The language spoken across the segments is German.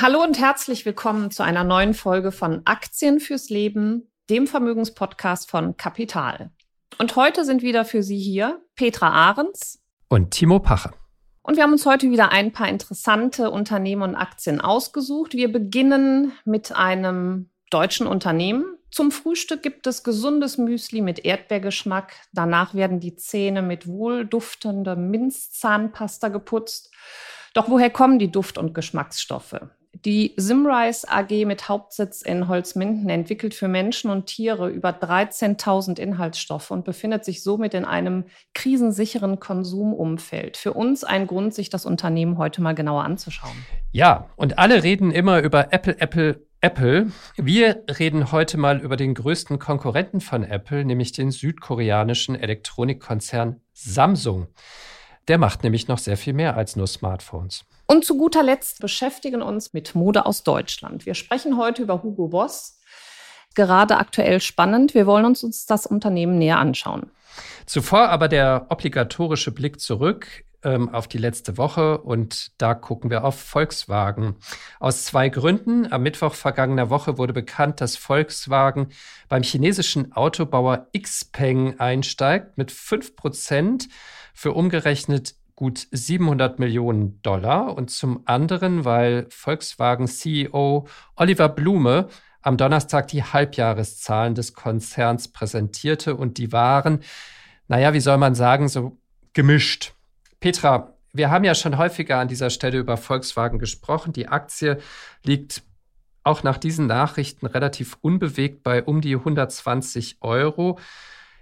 Hallo und herzlich willkommen zu einer neuen Folge von Aktien fürs Leben, dem Vermögenspodcast von Kapital. Und heute sind wieder für Sie hier Petra Ahrens und Timo Pache. Und wir haben uns heute wieder ein paar interessante Unternehmen und Aktien ausgesucht. Wir beginnen mit einem deutschen Unternehmen. Zum Frühstück gibt es gesundes Müsli mit Erdbeergeschmack. Danach werden die Zähne mit wohlduftender Minzzahnpasta geputzt. Doch woher kommen die Duft- und Geschmacksstoffe? Die Simrise AG mit Hauptsitz in Holzminden entwickelt für Menschen und Tiere über 13.000 Inhaltsstoffe und befindet sich somit in einem krisensicheren Konsumumfeld. Für uns ein Grund, sich das Unternehmen heute mal genauer anzuschauen. Ja, und alle reden immer über Apple, Apple, Apple. Wir reden heute mal über den größten Konkurrenten von Apple, nämlich den südkoreanischen Elektronikkonzern Samsung. Der macht nämlich noch sehr viel mehr als nur Smartphones. Und zu guter Letzt beschäftigen uns mit Mode aus Deutschland. Wir sprechen heute über Hugo Boss. Gerade aktuell spannend. Wir wollen uns, das Unternehmen näher anschauen. Zuvor aber der obligatorische Blick zurück ähm, auf die letzte Woche und da gucken wir auf Volkswagen. Aus zwei Gründen. Am Mittwoch vergangener Woche wurde bekannt, dass Volkswagen beim chinesischen Autobauer Xpeng einsteigt mit 5 Prozent für umgerechnet gut 700 Millionen Dollar und zum anderen, weil Volkswagen CEO Oliver Blume am Donnerstag die Halbjahreszahlen des Konzerns präsentierte und die waren, naja, wie soll man sagen, so gemischt. Petra, wir haben ja schon häufiger an dieser Stelle über Volkswagen gesprochen. Die Aktie liegt auch nach diesen Nachrichten relativ unbewegt bei um die 120 Euro.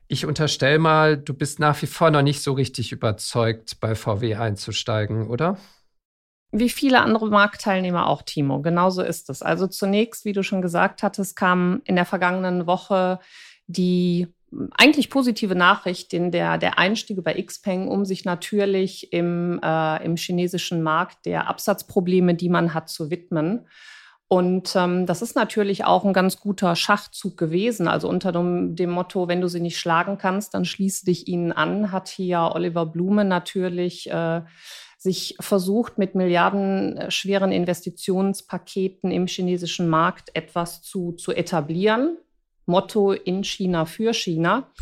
Ich unterstelle mal, du bist nach wie vor noch nicht so richtig überzeugt, bei VW einzusteigen, oder? Wie viele andere Marktteilnehmer auch, Timo. Genauso ist es. Also zunächst, wie du schon gesagt hattest, kam in der vergangenen Woche die eigentlich positive Nachricht, in der, der Einstieg über Xpeng, um sich natürlich im, äh, im chinesischen Markt der Absatzprobleme, die man hat, zu widmen. Und ähm, das ist natürlich auch ein ganz guter Schachzug gewesen. Also unter dem, dem, Motto, wenn du sie nicht schlagen kannst, dann schließe dich ihnen an, hat hier Oliver Blume natürlich äh, sich versucht, mit milliardenschweren äh, Investitionspaketen im chinesischen Markt etwas zu, zu etablieren. Motto in China für China.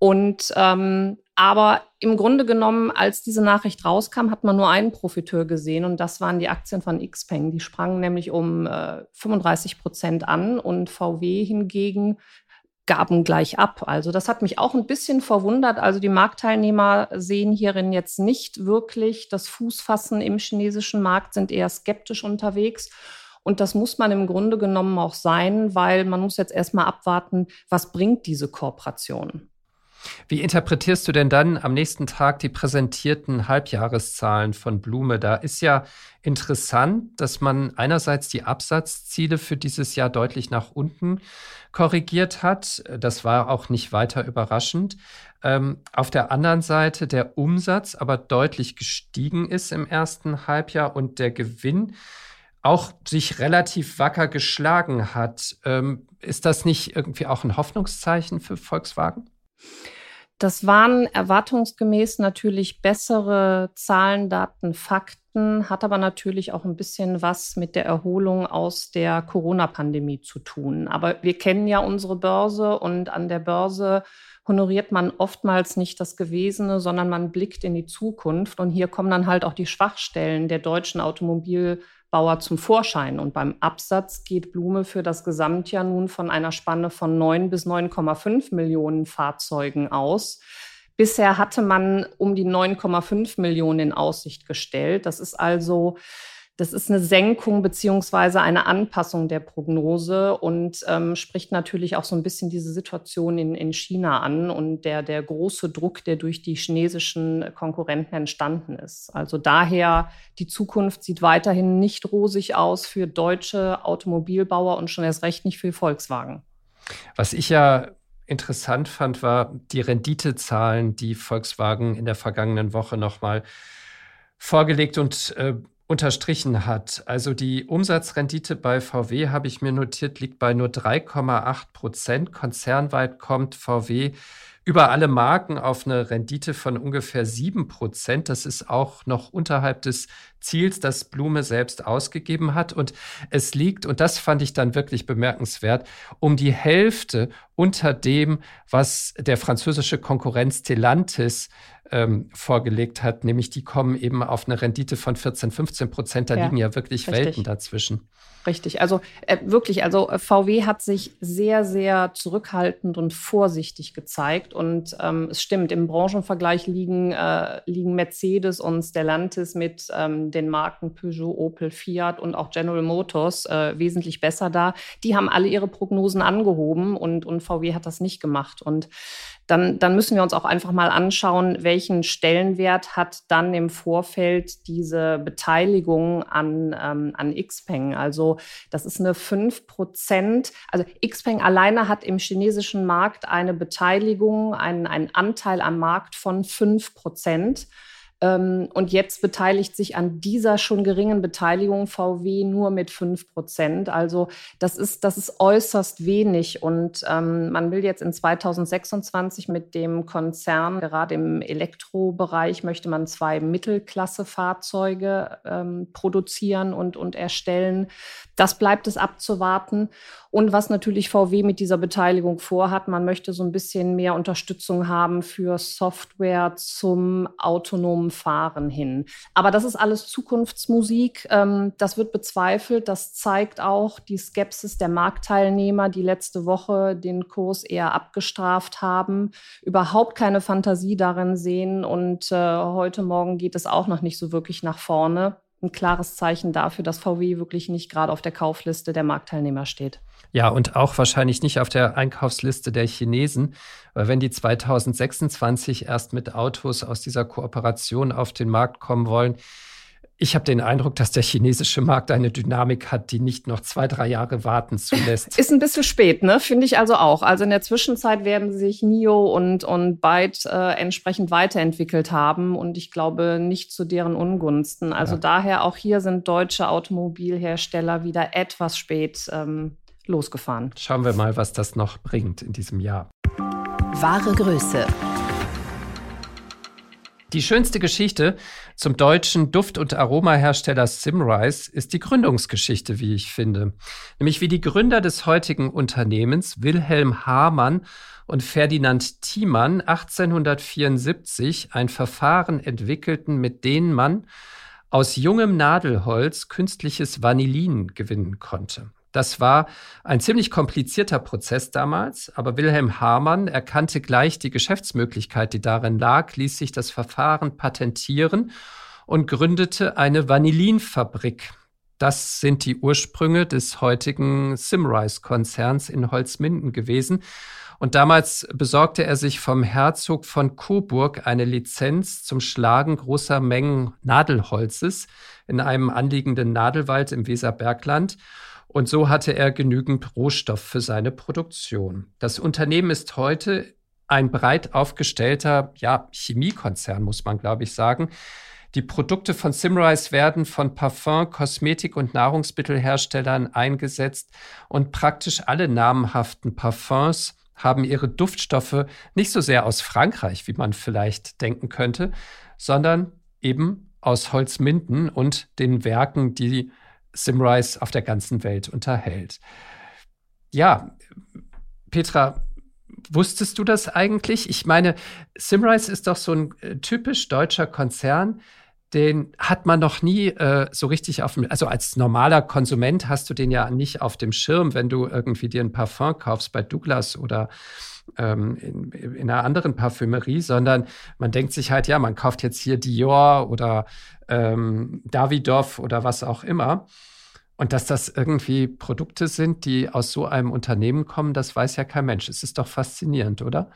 Und ähm, aber im Grunde genommen, als diese Nachricht rauskam, hat man nur einen Profiteur gesehen und das waren die Aktien von Xpeng. Die sprangen nämlich um äh, 35 Prozent an und VW hingegen gaben gleich ab. Also das hat mich auch ein bisschen verwundert. Also die Marktteilnehmer sehen hierin jetzt nicht wirklich das Fußfassen im chinesischen Markt, sind eher skeptisch unterwegs. Und das muss man im Grunde genommen auch sein, weil man muss jetzt erstmal abwarten, was bringt diese Kooperation. Wie interpretierst du denn dann am nächsten Tag die präsentierten Halbjahreszahlen von Blume? Da ist ja interessant, dass man einerseits die Absatzziele für dieses Jahr deutlich nach unten korrigiert hat. Das war auch nicht weiter überraschend. Ähm, auf der anderen Seite der Umsatz aber deutlich gestiegen ist im ersten Halbjahr und der Gewinn auch sich relativ wacker geschlagen hat. Ähm, ist das nicht irgendwie auch ein Hoffnungszeichen für Volkswagen? Das waren erwartungsgemäß natürlich bessere Zahlen, Daten, Fakten, hat aber natürlich auch ein bisschen was mit der Erholung aus der Corona-Pandemie zu tun. Aber wir kennen ja unsere Börse und an der Börse honoriert man oftmals nicht das Gewesene, sondern man blickt in die Zukunft. Und hier kommen dann halt auch die Schwachstellen der deutschen Automobil- Bauer zum Vorschein. Und beim Absatz geht Blume für das Gesamtjahr nun von einer Spanne von 9 bis 9,5 Millionen Fahrzeugen aus. Bisher hatte man um die 9,5 Millionen in Aussicht gestellt. Das ist also Das ist eine Senkung beziehungsweise eine Anpassung der Prognose und ähm, spricht natürlich auch so ein bisschen diese Situation in, in China an und der, der große Druck, der durch die chinesischen Konkurrenten entstanden ist. Also daher, die Zukunft sieht weiterhin nicht rosig aus für deutsche Automobilbauer und schon erst recht nicht für Volkswagen. Was ich ja interessant fand, war die Renditezahlen, die Volkswagen in der vergangenen Woche nochmal vorgelegt und äh, unterstrichen hat. Also die Umsatzrendite bei VW, habe ich mir notiert, liegt bei nur 3,8 Prozent. Konzernweit kommt VW über alle Marken auf eine Rendite von ungefähr sieben Prozent. Das ist auch noch unterhalb des Ziels, das Blume selbst ausgegeben hat. Und es liegt, und das fand ich dann wirklich bemerkenswert, um die Hälfte unter dem, was der französische Konkurrenz Stellantis ähm, vorgelegt hat, nämlich die kommen eben auf eine Rendite von 14, 15 Prozent. Da ja, liegen ja wirklich richtig. Welten dazwischen. Richtig, also äh, wirklich, also äh, VW hat sich sehr, sehr zurückhaltend und vorsichtig gezeigt. Und ähm, es stimmt, im Branchenvergleich liegen, äh, liegen Mercedes und Stellantis mit ähm, den Marken Peugeot, Opel, Fiat und auch General Motors äh, wesentlich besser da. Die haben alle ihre Prognosen angehoben und, und VW hat das nicht gemacht. Und dann, dann müssen wir uns auch einfach mal anschauen, welchen Stellenwert hat dann im Vorfeld diese Beteiligung an, ähm, an Xpeng. Also das ist eine 5 Prozent. Also Xpeng alleine hat im chinesischen Markt eine Beteiligung, einen, einen Anteil am Markt von 5 Prozent. Ähm, und jetzt beteiligt sich an dieser schon geringen Beteiligung VW nur mit 5 Prozent. Also das ist, das ist äußerst wenig. Und ähm, man will jetzt in 2026 mit dem Konzern, gerade im Elektrobereich, möchte man zwei Mittelklasse-Fahrzeuge ähm, produzieren und, und erstellen. Das bleibt es abzuwarten. Und was natürlich VW mit dieser Beteiligung vorhat, man möchte so ein bisschen mehr Unterstützung haben für Software zum autonomen Fahren hin. Aber das ist alles Zukunftsmusik. Ähm, das wird bezweifelt. Das zeigt auch die Skepsis der Marktteilnehmer, die letzte Woche den Kurs eher abgestraft haben, überhaupt keine Fantasie darin sehen. Und äh, heute Morgen geht es auch noch nicht so wirklich nach vorne ein klares Zeichen dafür, dass VW wirklich nicht gerade auf der Kaufliste der Marktteilnehmer steht. Ja, und auch wahrscheinlich nicht auf der Einkaufsliste der Chinesen, weil wenn die 2026 erst mit Autos aus dieser Kooperation auf den Markt kommen wollen, ich habe den Eindruck, dass der chinesische Markt eine Dynamik hat, die nicht noch zwei, drei Jahre warten zulässt. Ist ein bisschen spät, ne? Finde ich also auch. Also in der Zwischenzeit werden sich NIO und, und Byte äh, entsprechend weiterentwickelt haben und ich glaube nicht zu deren Ungunsten. Also ja. daher auch hier sind deutsche Automobilhersteller wieder etwas spät ähm, losgefahren. Schauen wir mal, was das noch bringt in diesem Jahr. Wahre Größe. Die schönste Geschichte zum deutschen Duft- und Aromahersteller Simrise ist die Gründungsgeschichte, wie ich finde. Nämlich wie die Gründer des heutigen Unternehmens, Wilhelm Hamann und Ferdinand Thiemann, 1874 ein Verfahren entwickelten, mit dem man aus jungem Nadelholz künstliches Vanillin gewinnen konnte. Das war ein ziemlich komplizierter Prozess damals, aber Wilhelm Hamann erkannte gleich die Geschäftsmöglichkeit, die darin lag, ließ sich das Verfahren patentieren und gründete eine Vanillinfabrik. Das sind die Ursprünge des heutigen Simrise-Konzerns in Holzminden gewesen. Und damals besorgte er sich vom Herzog von Coburg eine Lizenz zum Schlagen großer Mengen Nadelholzes in einem anliegenden Nadelwald im Weserbergland. Und so hatte er genügend Rohstoff für seine Produktion. Das Unternehmen ist heute ein breit aufgestellter ja, Chemiekonzern, muss man, glaube ich, sagen. Die Produkte von Simrise werden von Parfum, Kosmetik und Nahrungsmittelherstellern eingesetzt und praktisch alle namhaften Parfums haben ihre Duftstoffe nicht so sehr aus Frankreich, wie man vielleicht denken könnte, sondern eben aus Holzminden und den Werken, die Simrise auf der ganzen Welt unterhält. Ja, Petra, wusstest du das eigentlich? Ich meine, Simrise ist doch so ein äh, typisch deutscher Konzern. Den hat man noch nie äh, so richtig auf dem, also als normaler Konsument hast du den ja nicht auf dem Schirm, wenn du irgendwie dir ein Parfum kaufst bei Douglas oder ähm, in, in einer anderen Parfümerie, sondern man denkt sich halt, ja, man kauft jetzt hier Dior oder ähm, Davidoff oder was auch immer. Und dass das irgendwie Produkte sind, die aus so einem Unternehmen kommen, das weiß ja kein Mensch. Es ist doch faszinierend, oder?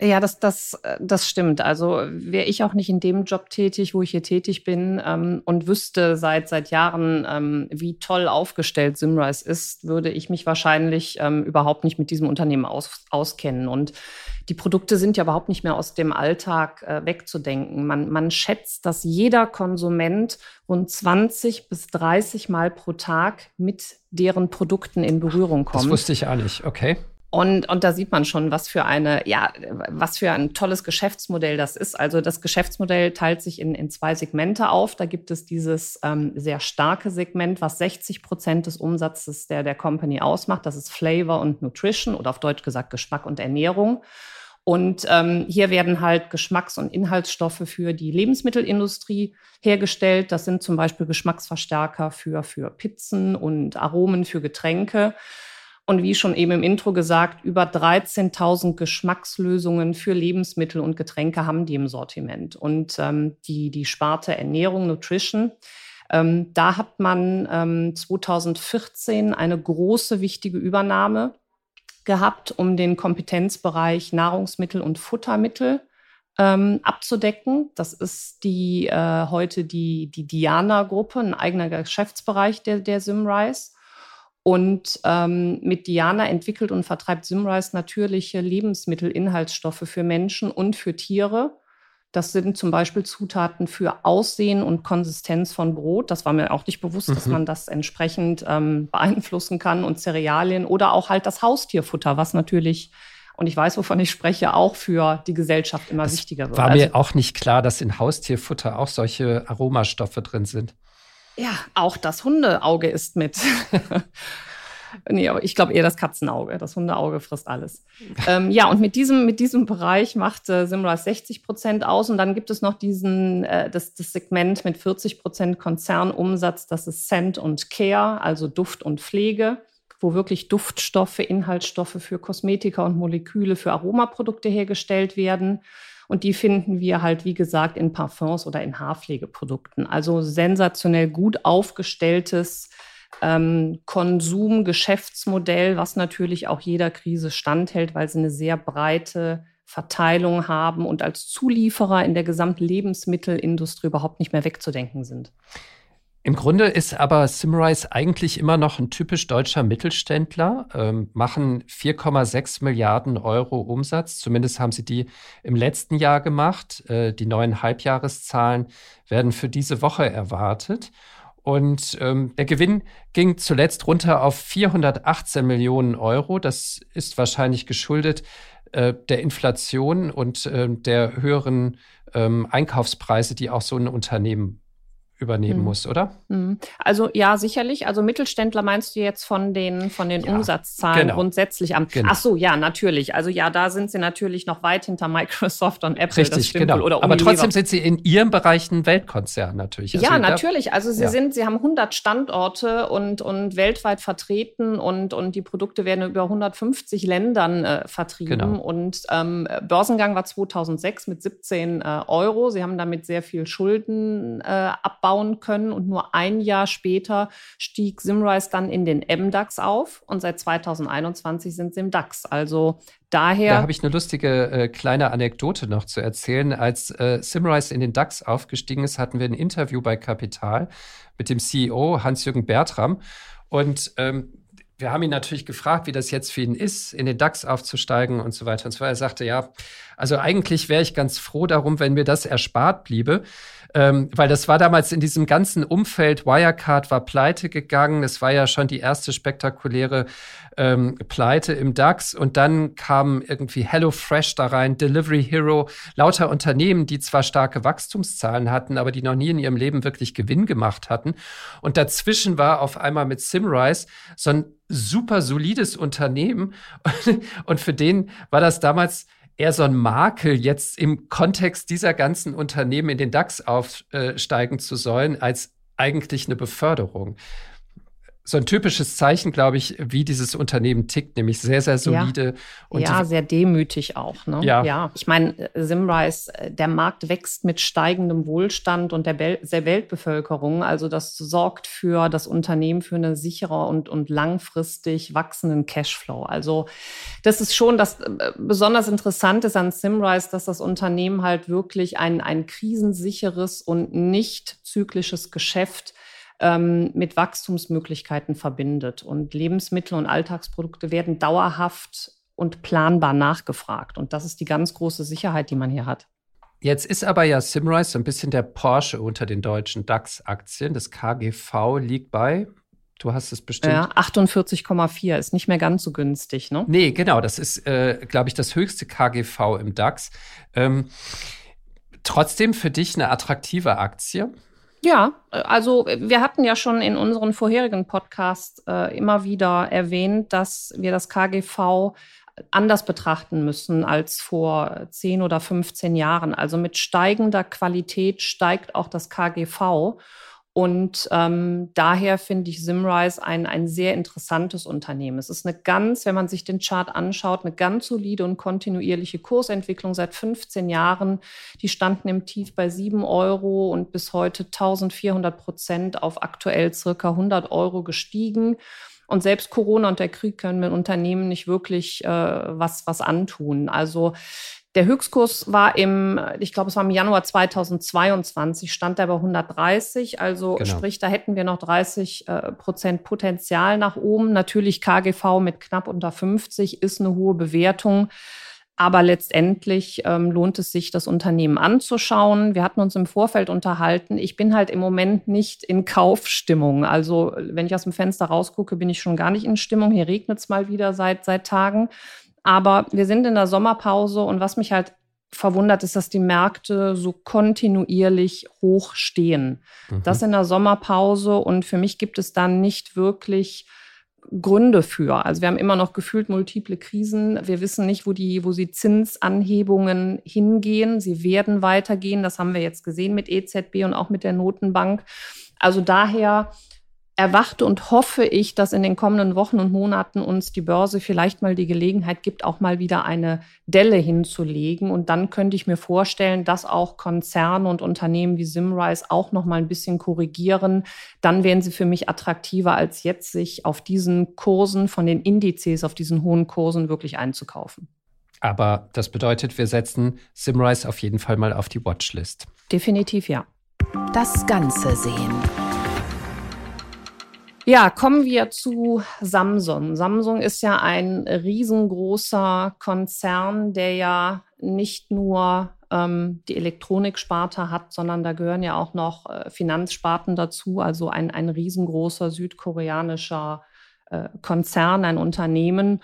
Ja, das, das, äh, das stimmt. Also wäre ich auch nicht in dem Job tätig, wo ich hier tätig bin ähm, und wüsste seit, seit Jahren, ähm, wie toll aufgestellt Simrise ist, würde ich mich wahrscheinlich ähm, überhaupt nicht mit diesem Unternehmen aus, auskennen. Und die Produkte sind ja überhaupt nicht mehr aus dem Alltag äh, wegzudenken. Man, man schätzt, dass jeder Konsument rund 20 bis 30 Mal pro Tag mit deren Produkten in Berührung kommt. Das wusste ich nicht, okay. Und, und da sieht man schon, was für eine, ja, was für ein tolles Geschäftsmodell das ist. Also das Geschäftsmodell teilt sich in, in zwei Segmente auf. Da gibt es dieses ähm, sehr starke Segment, was 60 Prozent des Umsatzes der, der Company ausmacht. Das ist Flavor und Nutrition oder auf Deutsch gesagt Geschmack und Ernährung. Und ähm, hier werden halt Geschmacks- und Inhaltsstoffe für die Lebensmittelindustrie hergestellt. Das sind zum Beispiel Geschmacksverstärker für, für Pizzen und Aromen für Getränke. Und wie schon eben im Intro gesagt, über 13.000 Geschmackslösungen für Lebensmittel und Getränke haben die im Sortiment. Und ähm, die, die Sparte Ernährung, Nutrition, ähm, da hat man ähm, 2014 eine große, wichtige Übernahme gehabt, um den Kompetenzbereich Nahrungsmittel und Futtermittel ähm, abzudecken. Das ist die äh, heute die, die Diana-Gruppe, ein eigener Geschäftsbereich der, der Simrise. Und ähm, mit Diana entwickelt und vertreibt Simrise natürliche Lebensmittelinhaltsstoffe für Menschen und für Tiere. Das sind zum Beispiel Zutaten für Aussehen und Konsistenz von Brot. Das war mir auch nicht bewusst, mhm. dass man das entsprechend ähm, beeinflussen kann und Cerealien oder auch halt das Haustierfutter, was natürlich und ich weiß, wovon ich spreche, auch für die Gesellschaft immer das wichtiger wird. War mir also, auch nicht klar, dass in Haustierfutter auch solche Aromastoffe drin sind. Ja, auch das Hundeauge ist mit. nee, aber ich glaube eher das Katzenauge. Das Hundeauge frisst alles. ähm, ja, und mit diesem, mit diesem Bereich macht äh, Simrise 60 Prozent aus. Und dann gibt es noch diesen, äh, das, das Segment mit 40 Prozent Konzernumsatz. Das ist Scent und Care, also Duft und Pflege, wo wirklich Duftstoffe, Inhaltsstoffe für Kosmetika und Moleküle für Aromaprodukte hergestellt werden. Und die finden wir halt, wie gesagt, in Parfums oder in Haarpflegeprodukten. Also sensationell gut aufgestelltes ähm, Konsum-Geschäftsmodell, was natürlich auch jeder Krise standhält, weil sie eine sehr breite Verteilung haben und als Zulieferer in der gesamten Lebensmittelindustrie überhaupt nicht mehr wegzudenken sind. Im Grunde ist aber Simrise eigentlich immer noch ein typisch deutscher Mittelständler, ähm, machen 4,6 Milliarden Euro Umsatz. Zumindest haben sie die im letzten Jahr gemacht. Äh, die neuen Halbjahreszahlen werden für diese Woche erwartet. Und ähm, der Gewinn ging zuletzt runter auf 418 Millionen Euro. Das ist wahrscheinlich geschuldet äh, der Inflation und äh, der höheren ähm, Einkaufspreise, die auch so ein Unternehmen übernehmen mhm. muss, oder? Mhm. Also ja, sicherlich. Also Mittelständler meinst du jetzt von den von den ja, Umsatzzahlen genau. grundsätzlich am. Genau. Ach so, ja, natürlich. Also ja, da sind sie natürlich noch weit hinter Microsoft und Apple. Richtig, genau. Oder Aber trotzdem sind sie in ihrem Bereich ein Weltkonzern natürlich. Also ja, natürlich. Also sie ja. sind, sie haben 100 Standorte und und weltweit vertreten und und die Produkte werden über 150 Ländern äh, vertrieben. Genau. Und ähm, Börsengang war 2006 mit 17 äh, Euro. Sie haben damit sehr viel Schulden äh, abbauen aufbauen können. Und nur ein Jahr später stieg Simrise dann in den MDAX auf und seit 2021 sind sie im DAX. Also daher. Da habe ich eine lustige äh, kleine Anekdote noch zu erzählen. Als äh, Simrise in den DAX aufgestiegen ist, hatten wir ein Interview bei Kapital mit dem CEO Hans-Jürgen Bertram. Und ähm, wir haben ihn natürlich gefragt, wie das jetzt für ihn ist, in den DAX aufzusteigen und so weiter und weiter. Er sagte, ja, also eigentlich wäre ich ganz froh darum, wenn mir das erspart bliebe. Ähm, weil das war damals in diesem ganzen Umfeld, Wirecard war pleite gegangen, es war ja schon die erste spektakuläre ähm, Pleite im DAX. Und dann kam irgendwie HelloFresh da rein, Delivery Hero, lauter Unternehmen, die zwar starke Wachstumszahlen hatten, aber die noch nie in ihrem Leben wirklich Gewinn gemacht hatten. Und dazwischen war auf einmal mit Simrise so ein super solides Unternehmen. Und für den war das damals eher so ein Makel, jetzt im Kontext dieser ganzen Unternehmen in den DAX aufsteigen zu sollen, als eigentlich eine Beförderung. So ein typisches Zeichen, glaube ich, wie dieses Unternehmen tickt, nämlich sehr, sehr solide. Ja, und ja sehr demütig auch. Ne? Ja. ja. Ich meine, Simrise, der Markt wächst mit steigendem Wohlstand und der, der Weltbevölkerung. Also das sorgt für das Unternehmen für eine sichere und, und langfristig wachsenden Cashflow. Also das ist schon das äh, besonders Interessante an Simrise, dass das Unternehmen halt wirklich ein, ein krisensicheres und nicht zyklisches Geschäft ähm, mit Wachstumsmöglichkeiten verbindet. Und Lebensmittel und Alltagsprodukte werden dauerhaft und planbar nachgefragt. Und das ist die ganz große Sicherheit, die man hier hat. Jetzt ist aber ja Simrise so ein bisschen der Porsche unter den deutschen DAX-Aktien. Das KGV liegt bei, du hast es bestimmt. Ja, 48,4 ist nicht mehr ganz so günstig, ne? Nee, genau. Das ist, äh, glaube ich, das höchste KGV im DAX. Ähm, trotzdem für dich eine attraktive Aktie? Ja, also wir hatten ja schon in unseren vorherigen Podcasts äh, immer wieder erwähnt, dass wir das KGV anders betrachten müssen als vor 10 oder 15 Jahren. Also mit steigender Qualität steigt auch das KGV. Und ähm, daher finde ich Simrise ein, ein sehr interessantes Unternehmen. Es ist eine ganz, wenn man sich den Chart anschaut, eine ganz solide und kontinuierliche Kursentwicklung seit 15 Jahren. Die standen im Tief bei 7 Euro und bis heute 1400 Prozent auf aktuell circa 100 Euro gestiegen. Und selbst Corona und der Krieg können mit Unternehmen nicht wirklich äh, was, was antun. Also der Höchstkurs war im, ich glaube, es war im Januar 2022, stand er bei 130. Also genau. sprich, da hätten wir noch 30 äh, Prozent Potenzial nach oben. Natürlich KGV mit knapp unter 50 ist eine hohe Bewertung. Aber letztendlich ähm, lohnt es sich, das Unternehmen anzuschauen. Wir hatten uns im Vorfeld unterhalten. Ich bin halt im Moment nicht in Kaufstimmung. Also wenn ich aus dem Fenster rausgucke, bin ich schon gar nicht in Stimmung. Hier regnet es mal wieder seit, seit Tagen. Aber wir sind in der Sommerpause und was mich halt verwundert, ist, dass die Märkte so kontinuierlich hoch stehen. Mhm. Das in der Sommerpause und für mich gibt es dann nicht wirklich Gründe für. Also wir haben immer noch gefühlt multiple Krisen. Wir wissen nicht, wo die, wo die Zinsanhebungen hingehen. Sie werden weitergehen. Das haben wir jetzt gesehen mit EZB und auch mit der Notenbank. Also daher erwarte und hoffe ich, dass in den kommenden Wochen und Monaten uns die Börse vielleicht mal die Gelegenheit gibt, auch mal wieder eine Delle hinzulegen. Und dann könnte ich mir vorstellen, dass auch Konzerne und Unternehmen wie Simrise auch noch mal ein bisschen korrigieren. Dann wären sie für mich attraktiver, als jetzt sich auf diesen Kursen von den Indizes, auf diesen hohen Kursen wirklich einzukaufen. Aber das bedeutet, wir setzen Simrise auf jeden Fall mal auf die Watchlist. Definitiv ja. Das Ganze sehen. Ja, kommen wir zu Samsung. Samsung ist ja ein riesengroßer Konzern, der ja nicht nur ähm, die Elektroniksparte hat, sondern da gehören ja auch noch äh, Finanzsparten dazu. Also ein, ein riesengroßer südkoreanischer äh, Konzern, ein Unternehmen.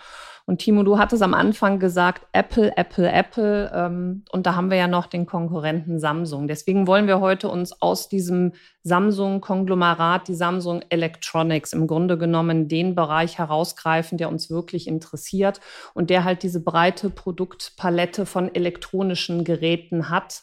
Und Timo, du hattest am Anfang gesagt, Apple, Apple, Apple. Ähm, und da haben wir ja noch den Konkurrenten Samsung. Deswegen wollen wir heute uns aus diesem Samsung-Konglomerat, die Samsung Electronics, im Grunde genommen den Bereich herausgreifen, der uns wirklich interessiert und der halt diese breite Produktpalette von elektronischen Geräten hat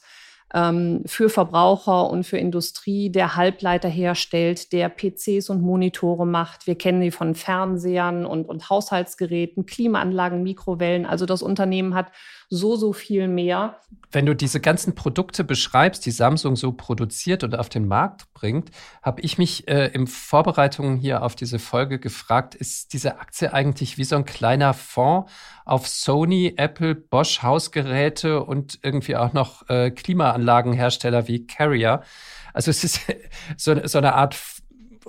ähm, für Verbraucher und für Industrie, der Halbleiter herstellt, der PCs und Monitore macht. Wir kennen die von Fernsehern und, und Haushaltsgeräten, Klimaanlagen, Mikrowellen. Also das Unternehmen hat so, so viel mehr. Wenn du diese ganzen Produkte beschreibst, die Samsung so produziert und auf den Markt bringt, habe ich mich äh, im Vorbereitungen hier auf diese Folge gefragt, ist diese Aktie eigentlich wie so ein kleiner Fonds auf Sony, Apple, Bosch Hausgeräte und irgendwie auch noch äh, Klimaanlagenhersteller wie Carrier? Also es ist so, so eine Art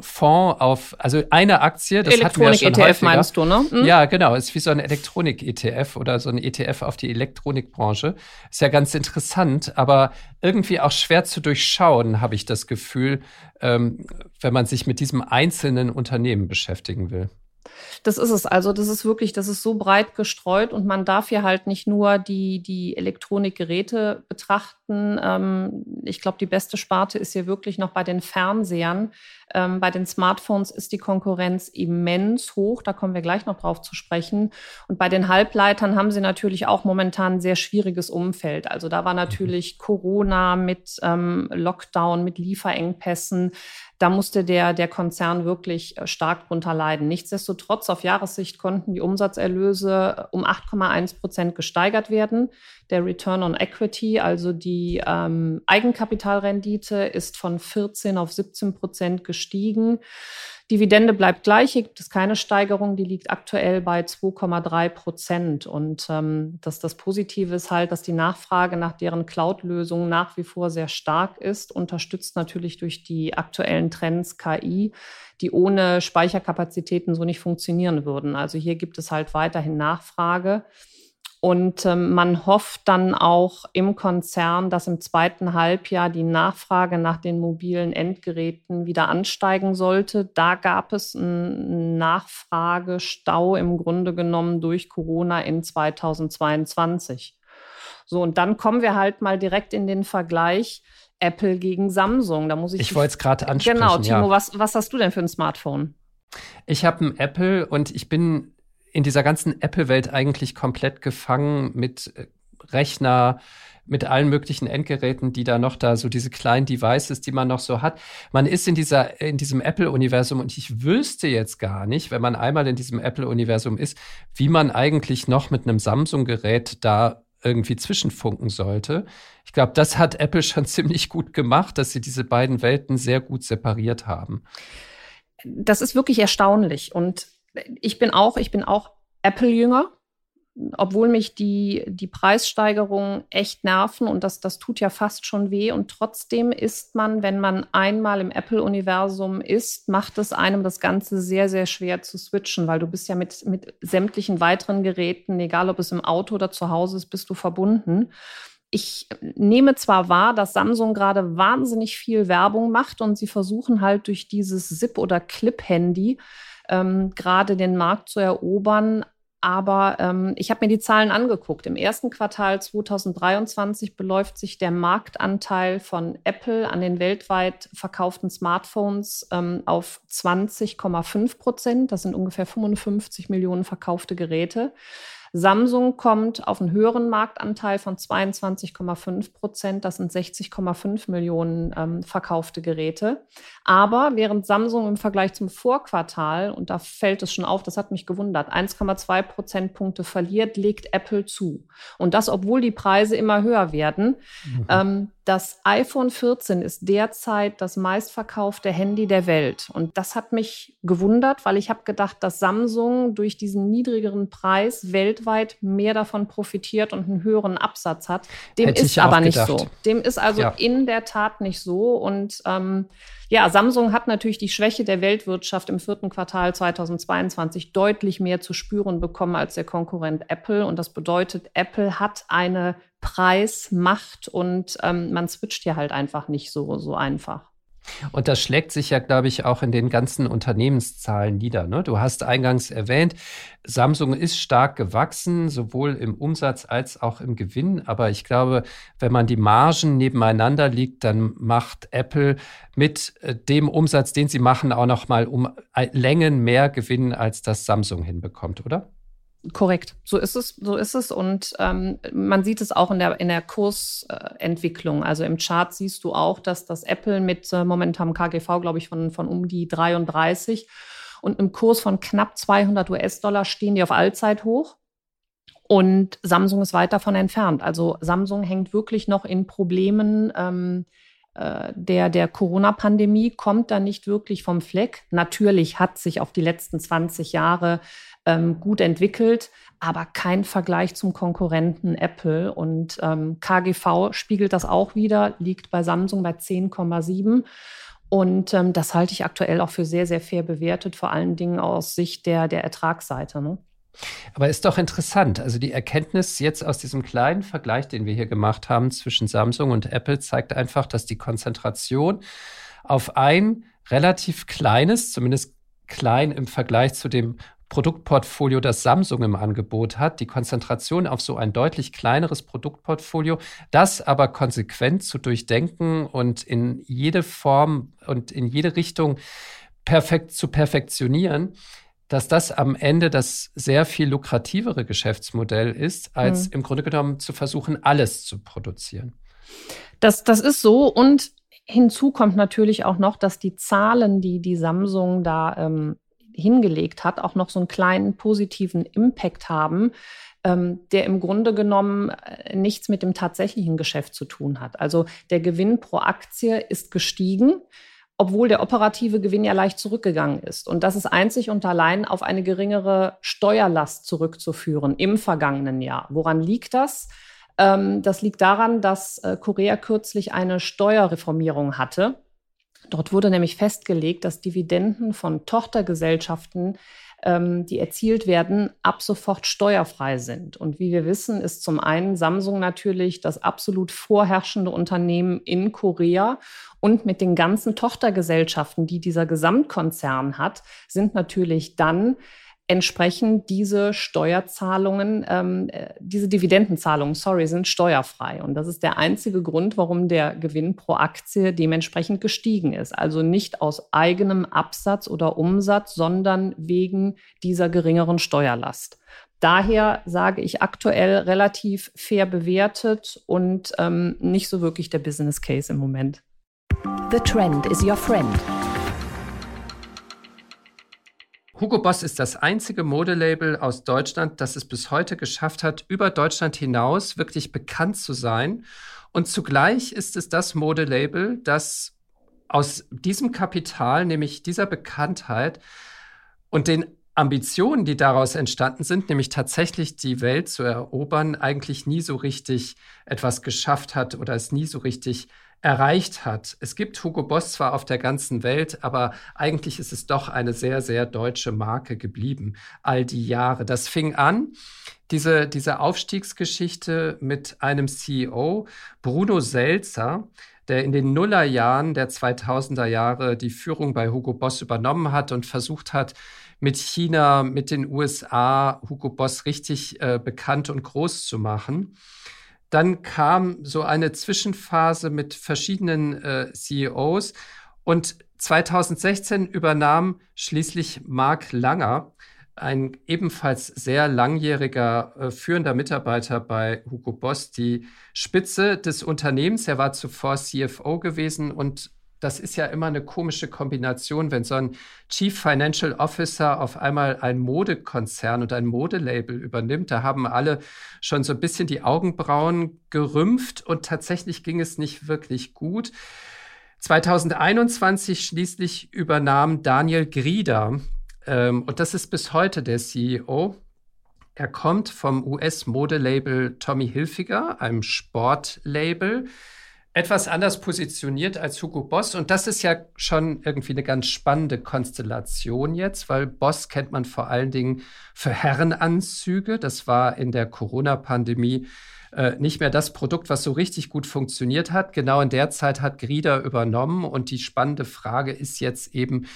Fonds auf, also eine Aktie, das Elektronik-ETF ja e meinst du, ne? Mhm. Ja, genau, ist wie so ein Elektronik-ETF oder so ein ETF auf die Elektronikbranche. Ist ja ganz interessant, aber irgendwie auch schwer zu durchschauen, habe ich das Gefühl, ähm, wenn man sich mit diesem einzelnen Unternehmen beschäftigen will. Das ist es. Also, das ist wirklich, das ist so breit gestreut und man darf hier halt nicht nur die, die Elektronikgeräte betrachten. Ähm, ich glaube, die beste Sparte ist hier wirklich noch bei den Fernsehern. Ähm, bei den Smartphones ist die Konkurrenz immens hoch. Da kommen wir gleich noch drauf zu sprechen. Und bei den Halbleitern haben sie natürlich auch momentan ein sehr schwieriges Umfeld. Also da war natürlich Corona mit ähm, Lockdown, mit Lieferengpässen. Da musste der, der Konzern wirklich äh, stark drunter leiden. Nichtsdestotrotz, auf Jahressicht konnten die Umsatzerlöse äh, um 8,1 Prozent gesteigert werden. Der Return on Equity, also die ähm, Eigenkapitalrendite, ist von 14 auf 17 Prozent gestiegen. Dividende bleibt gleich, gibt es keine Steigerung, die liegt aktuell bei 2,3 Prozent. Und ähm, das, das Positive ist halt, dass die Nachfrage nach deren Cloud-Lösungen nach wie vor sehr stark ist, unterstützt natürlich durch die aktuellen Trends KI, die ohne Speicherkapazitäten so nicht funktionieren würden. Also hier gibt es halt weiterhin Nachfrage. Und ähm, man hofft dann auch im Konzern, dass im zweiten Halbjahr die Nachfrage nach den mobilen Endgeräten wieder ansteigen sollte. Da gab es einen Nachfragestau im Grunde genommen durch Corona in 2022. So, und dann kommen wir halt mal direkt in den Vergleich Apple gegen Samsung. Da muss ich. Ich wollte es gerade ansprechen. Genau, Timo, ja. was, was hast du denn für ein Smartphone? Ich habe ein Apple und ich bin in dieser ganzen Apple-Welt eigentlich komplett gefangen mit äh, Rechner, mit allen möglichen Endgeräten, die da noch da, so diese kleinen Devices, die man noch so hat. Man ist in dieser, in diesem Apple-Universum und ich wüsste jetzt gar nicht, wenn man einmal in diesem Apple-Universum ist, wie man eigentlich noch mit einem Samsung-Gerät da irgendwie zwischenfunken sollte. Ich glaube, das hat Apple schon ziemlich gut gemacht, dass sie diese beiden Welten sehr gut separiert haben. Das ist wirklich erstaunlich und ich bin auch, ich bin auch Apple-Jünger, obwohl mich die, die Preissteigerungen echt nerven und das, das tut ja fast schon weh. Und trotzdem ist man, wenn man einmal im Apple-Universum ist, macht es einem das Ganze sehr, sehr schwer zu switchen, weil du bist ja mit, mit sämtlichen weiteren Geräten, egal ob es im Auto oder zu Hause ist, bist du verbunden. Ich nehme zwar wahr, dass Samsung gerade wahnsinnig viel Werbung macht und sie versuchen halt durch dieses Zip- oder Clip-Handy ähm, gerade den Markt zu erobern. Aber ähm, ich habe mir die Zahlen angeguckt. Im ersten Quartal 2023 beläuft sich der Marktanteil von Apple an den weltweit verkauften Smartphones ähm, auf 20,5 Prozent. Das sind ungefähr 55 Millionen verkaufte Geräte. Samsung kommt auf einen höheren Marktanteil von 22,5 Prozent. Das sind 60,5 Millionen ähm, verkaufte Geräte. Aber während Samsung im Vergleich zum Vorquartal, und da fällt es schon auf, das hat mich gewundert, 1,2 Prozentpunkte verliert, legt Apple zu. Und das, obwohl die Preise immer höher werden. Mhm. Ähm, das iPhone 14 ist derzeit das meistverkaufte Handy der Welt. Und das hat mich gewundert, weil ich habe gedacht, dass Samsung durch diesen niedrigeren Preis weltweit mehr davon profitiert und einen höheren Absatz hat. Dem Hätte ist aber nicht so. Dem ist also ja. in der Tat nicht so. Und ähm, ja, Samsung hat natürlich die Schwäche der Weltwirtschaft im vierten Quartal 2022 deutlich mehr zu spüren bekommen als der Konkurrent Apple. Und das bedeutet, Apple hat eine Preismacht und ähm, man switcht hier halt einfach nicht so, so einfach. Und das schlägt sich ja, glaube ich, auch in den ganzen Unternehmenszahlen nieder. Ne? Du hast eingangs erwähnt, Samsung ist stark gewachsen, sowohl im Umsatz als auch im Gewinn. Aber ich glaube, wenn man die Margen nebeneinander liegt, dann macht Apple mit äh, dem Umsatz, den sie machen, auch noch mal um Längen mehr Gewinn, als das Samsung hinbekommt, oder? Korrekt, so ist es, so ist es. Und ähm, man sieht es auch in der, in der Kursentwicklung. also im Chart siehst du auch, dass das Apple mit äh, momentan KGV, glaube ich, von, von um die 33 und einem Kurs von knapp 200 US-Dollar stehen die auf Allzeithoch. Und Samsung ist weit davon entfernt. Also Samsung hängt wirklich noch in Problemen. Ähm, äh, der, der Corona-Pandemie kommt da nicht wirklich vom Fleck. Natürlich hat sich auf die letzten 20 Jahre ähm, gut entwickelt, aber kein Vergleich zum Konkurrenten Apple. Und ähm, KGV spiegelt das auch wieder, liegt bei Samsung bei 10,7. Und ähm, das halte ich aktuell auch für sehr, sehr fair bewertet, vor allen Dingen aus Sicht der, der Ertragsseite. Ne? Aber ist doch interessant. Also die Erkenntnis jetzt aus diesem kleinen Vergleich, den wir hier gemacht haben zwischen Samsung und Apple, zeigt einfach, dass die Konzentration auf ein relativ kleines, zumindest klein im Vergleich zu dem Produktportfolio, das Samsung im Angebot hat, die Konzentration auf so ein deutlich kleineres Produktportfolio, das aber konsequent zu durchdenken und in jede Form und in jede Richtung perfekt zu perfektionionieren, dass das am Ende das sehr viel lukrativere Geschäftsmodell ist, als mhm. im Grunde genommen zu versuchen, alles zu produzieren. Das, das ist so und Hinzu kommt natürlich auch noch, dass die Zahlen, die die Samsung da ähm, hingelegt hat, auch noch so einen kleinen positiven Impact haben, ähm, der im Grunde genommen äh, nichts mit dem tatsächlichen Geschäft zu tun hat. Also der Gewinn pro Aktie ist gestiegen obwohl der operative Gewinn ja leicht zurückgegangen ist. Und das ist einzig und allein auf eine geringere Steuerlast zurückzuführen im vergangenen Jahr. Woran liegt das? Ähm, das liegt daran, dass äh, Korea kürzlich eine Steuerreformierung hatte. Dort wurde nämlich festgelegt, dass Dividenden von Tochtergesellschaften ähm, die erzielt werden, ab sofort steuerfrei sind. Und wie wir wissen, ist zum einen Samsung natürlich das absolut vorherrschende Unternehmen in Korea. Und mit den ganzen Tochtergesellschaften, die dieser Gesamtkonzern hat, sind natürlich dann entsprechend diese Steuerzahlungen, ähm, äh, diese Dividendenzahlungen, sorry, sind steuerfrei. Und das ist der einzige Grund, warum der Gewinn pro Aktie dementsprechend gestiegen ist. Also nicht aus eigenem Absatz oder Umsatz, sondern wegen dieser geringeren Steuerlast. Daher sage ich aktuell relativ fair bewertet und ähm, nicht so wirklich der Business Case im Moment. The trend is your friend. Hugo Boss ist das einzige Modelabel aus Deutschland, das es bis heute geschafft hat, über Deutschland hinaus wirklich bekannt zu sein. Und zugleich ist es das Modelabel, das aus diesem Kapital, nämlich dieser Bekanntheit und den Ambitionen, die daraus entstanden sind, nämlich tatsächlich die Welt zu erobern, eigentlich nie so richtig etwas geschafft hat oder es nie so richtig erreicht hat. Es gibt Hugo Boss zwar auf der ganzen Welt, aber eigentlich ist es doch eine sehr, sehr deutsche Marke geblieben, all die Jahre. Das fing an, diese, diese Aufstiegsgeschichte mit einem CEO, Bruno Selzer, der in den Nullerjahren der 2000er Jahre die Führung bei Hugo Boss übernommen hat und versucht hat, mit China, mit den USA Hugo Boss richtig äh, bekannt und groß zu machen. Dann kam so eine Zwischenphase mit verschiedenen äh, CEOs und 2016 übernahm schließlich Mark Langer, ein ebenfalls sehr langjähriger äh, führender Mitarbeiter bei Hugo Boss, die Spitze des Unternehmens. Er war zuvor CFO gewesen und das ist ja immer eine komische Kombination, wenn so ein Chief Financial Officer auf einmal ein Modekonzern und ein Modelabel übernimmt. Da haben alle schon so ein bisschen die Augenbrauen gerümpft und tatsächlich ging es nicht wirklich gut. 2021 schließlich übernahm Daniel Grieder, ähm, und das ist bis heute der CEO. Er kommt vom US-Modelabel Tommy Hilfiger, einem Sportlabel etwas anders positioniert als Hugo Boss. Und das ist ja schon irgendwie eine ganz spannende Konstellation jetzt, weil Boss kennt man vor allen Dingen für Herrenanzüge. Das war in der Corona-Pandemie äh, nicht mehr das Produkt, was so richtig gut funktioniert hat. Genau in der Zeit hat Grieder übernommen. Und die spannende Frage ist jetzt eben,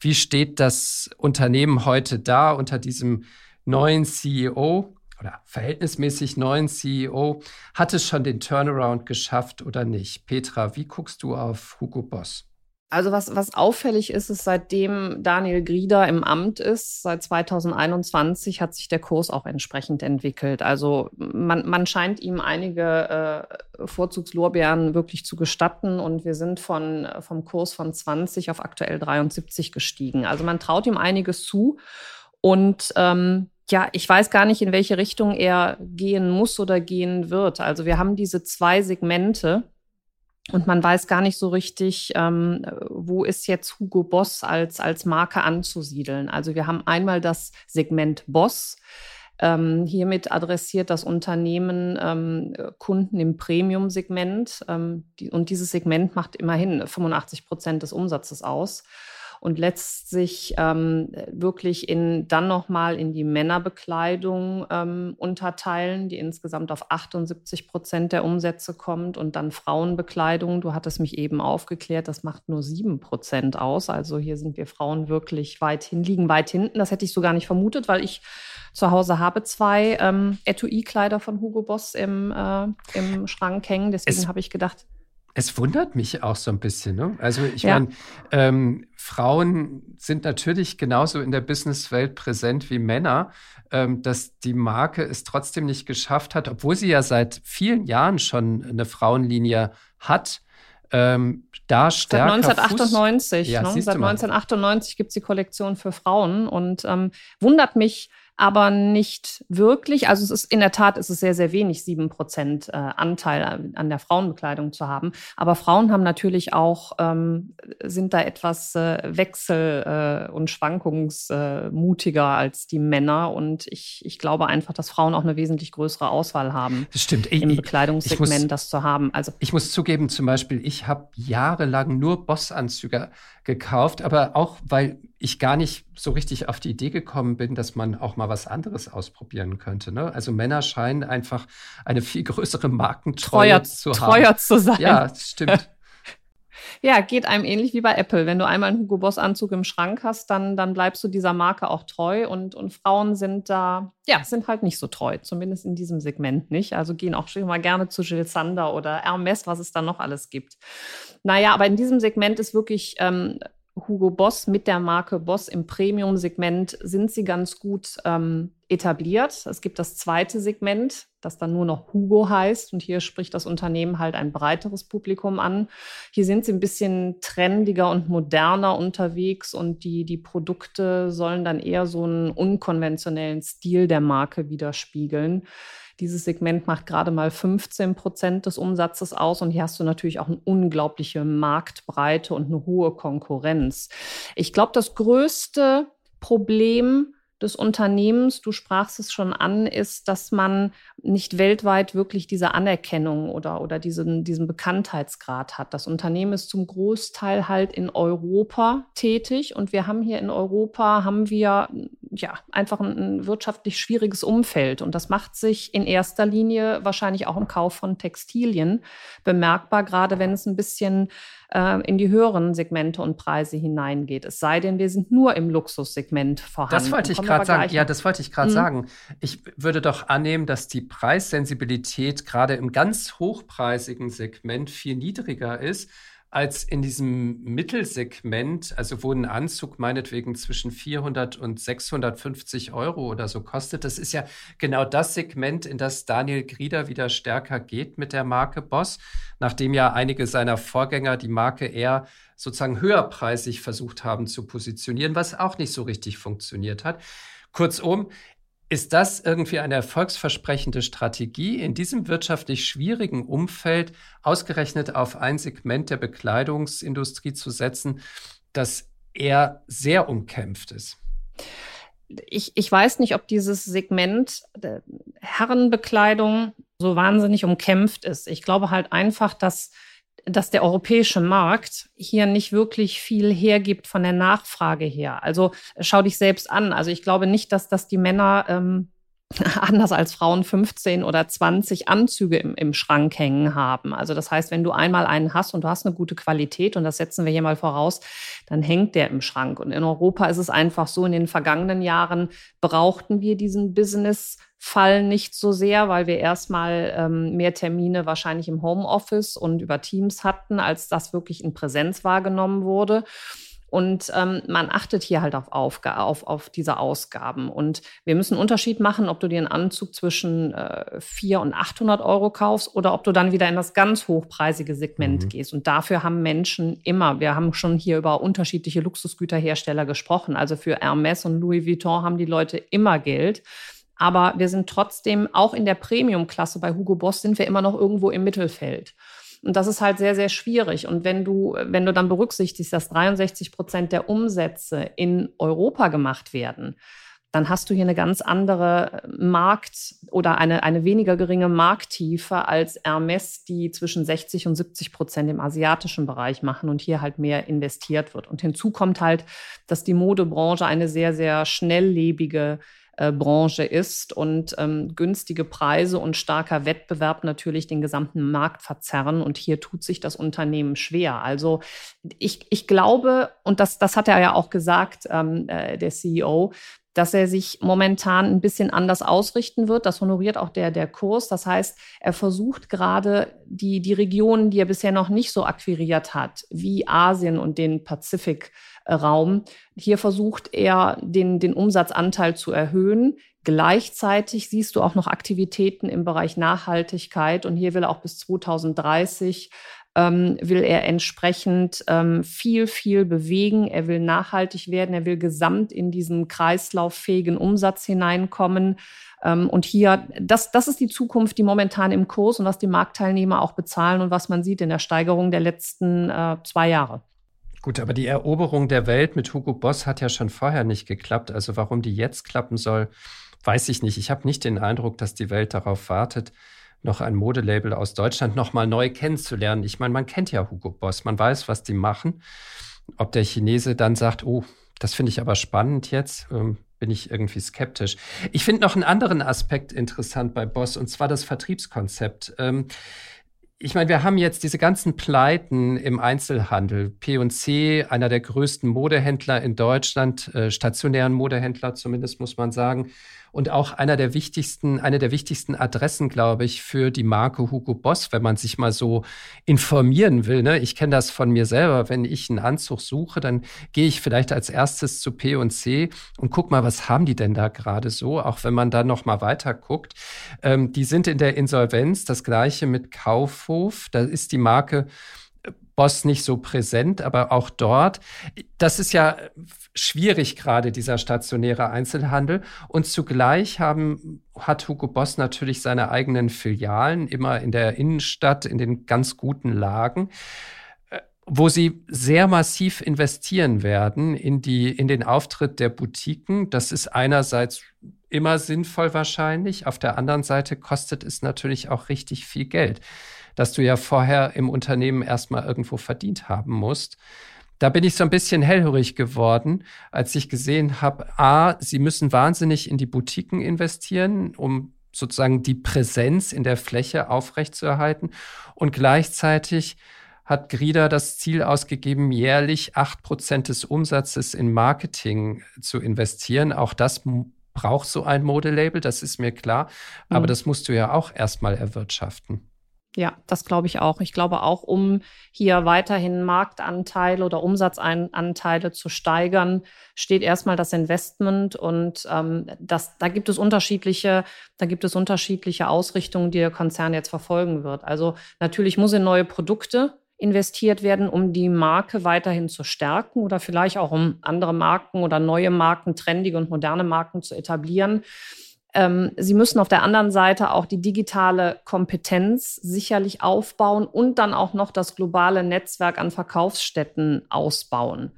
wie steht das Unternehmen heute da unter diesem neuen CEO? Oder verhältnismäßig neuen CEO, hat es schon den Turnaround geschafft oder nicht? Petra, wie guckst du auf Hugo Boss? Also was, was auffällig ist, ist, seitdem Daniel Grieder im Amt ist, seit 2021 hat sich der Kurs auch entsprechend entwickelt. Also man, man scheint ihm einige äh, Vorzugslorbeeren wirklich zu gestatten und wir sind von, vom Kurs von 20 auf aktuell 73 gestiegen. Also man traut ihm einiges zu und ähm, ja, ich weiß gar nicht, in welche Richtung er gehen muss oder gehen wird. Also wir haben diese zwei Segmente und man weiß gar nicht so richtig, ähm, wo ist jetzt Hugo Boss als, als Marke anzusiedeln. Also wir haben einmal das Segment Boss. Ähm, hiermit adressiert das Unternehmen ähm, Kunden im Premium-Segment. Ähm, die, und dieses Segment macht immerhin 85 Prozent des Umsatzes aus und lässt sich ähm, wirklich in, dann nochmal in die Männerbekleidung ähm, unterteilen, die insgesamt auf 78 Prozent der Umsätze kommt und dann Frauenbekleidung. Du hattest mich eben aufgeklärt, das macht nur sieben Prozent aus. Also hier sind wir Frauen wirklich weit hin, liegen weit hinten. Das hätte ich so gar nicht vermutet, weil ich zu Hause habe zwei ähm, Etui-Kleider von Hugo Boss im, äh, im Schrank hängen. Deswegen habe ich gedacht, es wundert mich auch so ein bisschen. Ne? Also ich ja. meine, ähm, Frauen sind natürlich genauso in der Businesswelt präsent wie Männer, ähm, dass die Marke es trotzdem nicht geschafft hat, obwohl sie ja seit vielen Jahren schon eine Frauenlinie hat, ähm, da stärker. Seit 1998, Fuß, ja, ne? Seit 1998 gibt es die Kollektion für Frauen und ähm, wundert mich, aber nicht wirklich. Also es ist in der Tat ist es sehr, sehr wenig, sieben Prozent äh, Anteil an der Frauenbekleidung zu haben. Aber Frauen haben natürlich auch, ähm, sind da etwas äh, wechsel- äh, und schwankungsmutiger als die Männer. Und ich, ich glaube einfach, dass Frauen auch eine wesentlich größere Auswahl haben. Das stimmt. Ich, Im Bekleidungssegment muss, das zu haben. Also ich muss zugeben, zum Beispiel, ich habe jahrelang nur Bossanzüge gekauft, aber auch, weil ich gar nicht so richtig auf die Idee gekommen bin, dass man auch mal was anderes ausprobieren könnte. Ne? Also Männer scheinen einfach eine viel größere Markentreue treuer, zu haben. Treuer zu sein. Ja, das stimmt. Ja, geht einem ähnlich wie bei Apple. Wenn du einmal einen Hugo Boss Anzug im Schrank hast, dann, dann bleibst du dieser Marke auch treu. Und, und Frauen sind da, ja, sind halt nicht so treu. Zumindest in diesem Segment nicht. Also gehen auch schon mal gerne zu Jill Sander oder Hermes, was es da noch alles gibt. Naja, aber in diesem Segment ist wirklich ähm, Hugo Boss mit der Marke Boss im Premium-Segment sind sie ganz gut ähm, etabliert. Es gibt das zweite Segment, das dann nur noch Hugo heißt. Und hier spricht das Unternehmen halt ein breiteres Publikum an. Hier sind sie ein bisschen trendiger und moderner unterwegs und die, die Produkte sollen dann eher so einen unkonventionellen Stil der Marke widerspiegeln. Dieses Segment macht gerade mal 15 Prozent des Umsatzes aus und hier hast du natürlich auch eine unglaubliche Marktbreite und eine hohe Konkurrenz. Ich glaube, das größte Problem des Unternehmens, du sprachst es schon an, ist, dass man nicht weltweit wirklich diese Anerkennung oder, oder diesen, diesen Bekanntheitsgrad hat. Das Unternehmen ist zum Großteil halt in Europa tätig und wir haben hier in Europa, haben wir ja einfach ein, ein wirtschaftlich schwieriges Umfeld und das macht sich in erster Linie wahrscheinlich auch im Kauf von Textilien bemerkbar, gerade wenn es ein bisschen äh, in die höheren Segmente und Preise hineingeht. Es sei denn, wir sind nur im Luxussegment vorhanden. Das wollte ich gerade sagen. Ja, das wollte ich gerade mhm. sagen. Ich würde doch annehmen, dass die Preissensibilität gerade im ganz hochpreisigen Segment viel niedriger ist als in diesem Mittelsegment, also wo ein Anzug meinetwegen zwischen 400 und 650 Euro oder so kostet. Das ist ja genau das Segment, in das Daniel Grieder wieder stärker geht mit der Marke Boss, nachdem ja einige seiner Vorgänger die Marke eher sozusagen höherpreisig versucht haben zu positionieren, was auch nicht so richtig funktioniert hat. Kurzum, ist das irgendwie eine erfolgsversprechende Strategie, in diesem wirtschaftlich schwierigen Umfeld ausgerechnet auf ein Segment der Bekleidungsindustrie zu setzen, das eher sehr umkämpft ist? Ich, ich weiß nicht, ob dieses Segment Herrenbekleidung so wahnsinnig umkämpft ist. Ich glaube halt einfach, dass dass der europäische Markt hier nicht wirklich viel hergibt von der Nachfrage her. Also schau dich selbst an. Also ich glaube nicht, dass das die Männer ähm, anders als Frauen 15 oder 20 Anzüge im, im Schrank hängen haben. Also das heißt, wenn du einmal einen hast und du hast eine gute Qualität, und das setzen wir hier mal voraus, dann hängt der im Schrank. Und in Europa ist es einfach so, in den vergangenen Jahren brauchten wir diesen Business Fall nicht so sehr, weil wir erstmal ähm, mehr Termine wahrscheinlich im Homeoffice und über Teams hatten, als das wirklich in Präsenz wahrgenommen wurde. Und ähm, man achtet hier halt auf, Aufga auf, auf diese Ausgaben. Und wir müssen einen Unterschied machen, ob du dir einen Anzug zwischen äh, 400 und 800 Euro kaufst oder ob du dann wieder in das ganz hochpreisige Segment mhm. gehst. Und dafür haben Menschen immer, wir haben schon hier über unterschiedliche Luxusgüterhersteller gesprochen. Also für Hermes und Louis Vuitton haben die Leute immer Geld. Aber wir sind trotzdem auch in der Premium-Klasse bei Hugo Boss sind wir immer noch irgendwo im Mittelfeld. Und das ist halt sehr, sehr schwierig. Und wenn du, wenn du dann berücksichtigst, dass 63 Prozent der Umsätze in Europa gemacht werden, dann hast du hier eine ganz andere Markt- oder eine, eine weniger geringe Markttiefe als Hermes, die zwischen 60 und 70 Prozent im asiatischen Bereich machen und hier halt mehr investiert wird. Und hinzu kommt halt, dass die Modebranche eine sehr, sehr schnelllebige äh, Branche ist und ähm, günstige Preise und starker Wettbewerb natürlich den gesamten Markt verzerren. Und hier tut sich das Unternehmen schwer. Also ich, ich glaube, und das, das hat er ja auch gesagt, ähm, äh, der CEO, dass er sich momentan ein bisschen anders ausrichten wird. Das honoriert auch der, der Kurs. Das heißt, er versucht gerade die, die Regionen, die er bisher noch nicht so akquiriert hat, wie Asien und den Pazifik, Raum. Hier versucht er, den, den Umsatzanteil zu erhöhen. Gleichzeitig siehst du auch noch Aktivitäten im Bereich Nachhaltigkeit und hier will er auch bis 2030 ähm, will er entsprechend ähm, viel, viel bewegen. Er will nachhaltig werden. Er will gesamt in diesen kreislauffähigen Umsatz hineinkommen. Ähm, und hier, das, das ist die Zukunft, die momentan im Kurs und was die Marktteilnehmer auch bezahlen und was man sieht in der Steigerung der letzten äh, zwei Jahre. Gut, aber die Eroberung der Welt mit Hugo Boss hat ja schon vorher nicht geklappt. Also warum die jetzt klappen soll, weiß ich nicht. Ich habe nicht den Eindruck, dass die Welt darauf wartet, noch ein Modelabel aus Deutschland nochmal neu kennenzulernen. Ich meine, man kennt ja Hugo Boss, man weiß, was die machen. Ob der Chinese dann sagt, oh, das finde ich aber spannend jetzt, ähm, bin ich irgendwie skeptisch. Ich finde noch einen anderen Aspekt interessant bei Boss, und zwar das Vertriebskonzept. Ähm, ich meine, wir haben jetzt diese ganzen Pleiten im Einzelhandel. P&C, einer der größten Modehändler in Deutschland, äh, stationären Modehändler zumindest, muss man sagen und auch einer der wichtigsten, eine der wichtigsten Adressen, glaube ich, für die Marke Hugo Boss, wenn man sich mal so informieren will. Ne? Ich kenne das von mir selber. Wenn ich einen Anzug suche, dann gehe ich vielleicht als erstes zu P und C und guck mal, was haben die denn da gerade so? Auch wenn man da noch mal weiter guckt. Ähm, die sind in der Insolvenz. Das gleiche mit Kaufhof. Da ist die Marke Boss nicht so präsent, aber auch dort. Das ist ja schwierig gerade, dieser stationäre Einzelhandel. Und zugleich haben, hat Hugo Boss natürlich seine eigenen Filialen, immer in der Innenstadt, in den ganz guten Lagen äh, wo sie sehr massiv investieren werden in die, in den Auftritt der Boutiquen. Das ist einerseits immer sinnvoll wahrscheinlich. Auf der anderen Seite kostet es natürlich auch richtig viel Geld das du ja vorher im Unternehmen erstmal irgendwo verdient haben musst. Da bin ich so ein bisschen hellhörig geworden, als ich gesehen habe, a, sie müssen wahnsinnig in die Boutiquen investieren, um sozusagen die Präsenz in der Fläche aufrechtzuerhalten. Und gleichzeitig hat Grida das Ziel ausgegeben, jährlich acht Prozent des Umsatzes in Marketing zu investieren. Auch das braucht so ein Modelabel, das ist mir klar. Aber mhm. das musst du ja auch erstmal erwirtschaften. Ja, das glaube ich auch. Ich glaube auch, um hier weiterhin Marktanteile oder Umsatzanteile zu steigern, steht erstmal das Investment und ähm, das, da gibt es unterschiedliche, da gibt es unterschiedliche Ausrichtungen, die der Konzern jetzt verfolgen wird. Also natürlich muss in neue Produkte investiert werden, um die Marke weiterhin zu stärken oder vielleicht auch um andere Marken oder neue Marken, trendige und moderne Marken zu etablieren. Ähm, sie müssen auf der anderen Seite auch die digitale Kompetenz sicherlich aufbauen und dann auch noch das globale Netzwerk an Verkaufsstätten ausbauen.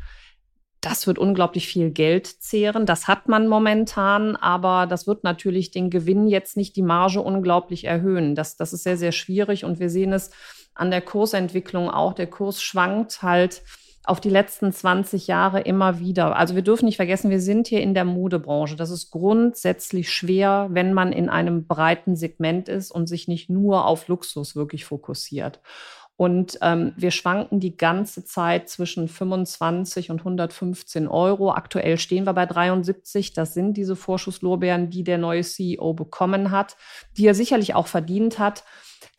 Das wird unglaublich viel Geld zehren. Das hat man momentan, aber das wird natürlich den Gewinn jetzt nicht die Marge unglaublich erhöhen. Das, das ist sehr, sehr schwierig und wir sehen es an der Kursentwicklung auch. Der Kurs schwankt halt auf die letzten 20 Jahre immer wieder. Also wir dürfen nicht vergessen, wir sind hier in der Modebranche. Das ist grundsätzlich schwer, wenn man in einem breiten Segment ist und sich nicht nur auf Luxus wirklich fokussiert. Und ähm, wir schwanken die ganze Zeit zwischen 25 und 115 Euro. Aktuell stehen wir bei 73. Das sind diese Vorschusslorbeeren, die der neue CEO bekommen hat, die er sicherlich auch verdient hat.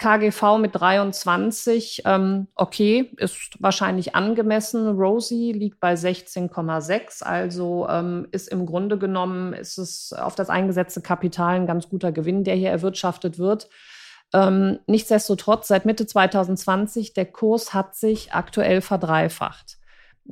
KGV mit 23, ähm, okay, ist wahrscheinlich angemessen. Rosie liegt bei 16,6, also ähm, ist im Grunde genommen, ist es auf das eingesetzte Kapital ein ganz guter Gewinn, der hier erwirtschaftet wird. Ähm, nichtsdestotrotz, seit Mitte 2020, der Kurs hat sich aktuell verdreifacht.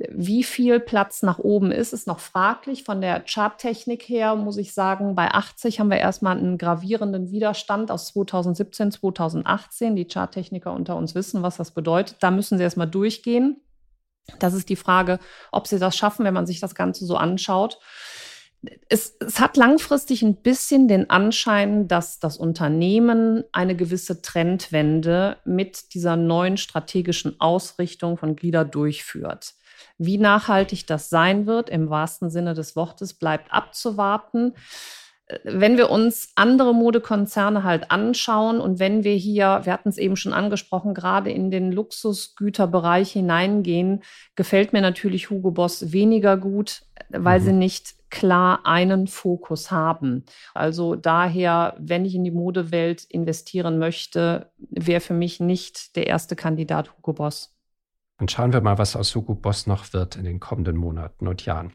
Wie viel Platz nach oben ist, ist noch fraglich. Von der Charttechnik her muss ich sagen, bei 80 haben wir erstmal einen gravierenden Widerstand aus 2017, 2018. Die Charttechniker unter uns wissen, was das bedeutet. Da müssen sie erstmal durchgehen. Das ist die Frage, ob sie das schaffen, wenn man sich das Ganze so anschaut. Es, es, hat langfristig ein bisschen den Anschein, dass das Unternehmen eine gewisse Trendwende mit dieser neuen strategischen Ausrichtung von Glieder durchführt. Wie nachhaltig das sein wird, im wahrsten Sinne des Wortes, bleibt abzuwarten. Wenn wir uns andere Modekonzerne halt anschauen und wenn wir hier, wir hatten es eben schon angesprochen, gerade in den Luxusgüterbereich hineingehen, gefällt mir natürlich Hugo Boss weniger gut, weil mhm. sie nicht klar einen Fokus haben. Also daher, wenn ich in die Modewelt investieren möchte, wäre für mich nicht der erste Kandidat Hugo Boss. Dann schauen wir mal, was aus Hugo Boss noch wird in den kommenden Monaten und Jahren.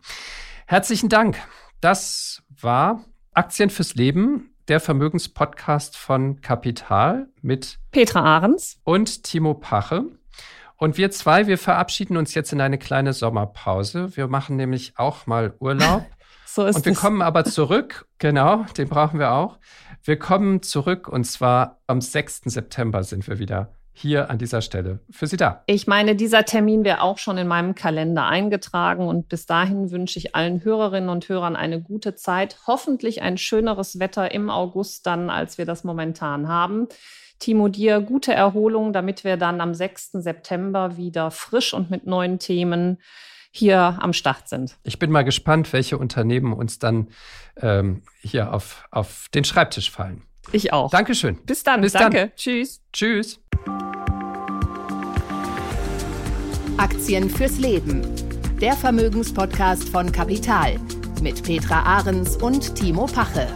Herzlichen Dank. Das war Aktien fürs Leben, der Vermögenspodcast von Kapital mit Petra Ahrens und Timo Pache. Und wir zwei, wir verabschieden uns jetzt in eine kleine Sommerpause. Wir machen nämlich auch mal Urlaub. so ist und wir es. kommen aber zurück, genau, den brauchen wir auch. Wir kommen zurück und zwar am 6. September sind wir wieder hier an dieser Stelle für Sie da. Ich meine, dieser Termin wäre auch schon in meinem Kalender eingetragen und bis dahin wünsche ich allen Hörerinnen und Hörern eine gute Zeit. Hoffentlich ein schöneres Wetter im August dann, als wir das momentan haben. Timo, dir gute Erholung, damit wir dann am 6. September wieder frisch und mit neuen Themen hier am Start sind. Ich bin mal gespannt, welche Unternehmen uns dann ähm, hier auf, auf den Schreibtisch fallen. Ich auch. Dankeschön. Bis dann. Bis Danke. dann. Tschüss. Tschüss. Aktien fürs Leben. Der Vermögenspodcast von Kapital mit Petra Ahrens und Timo Pache.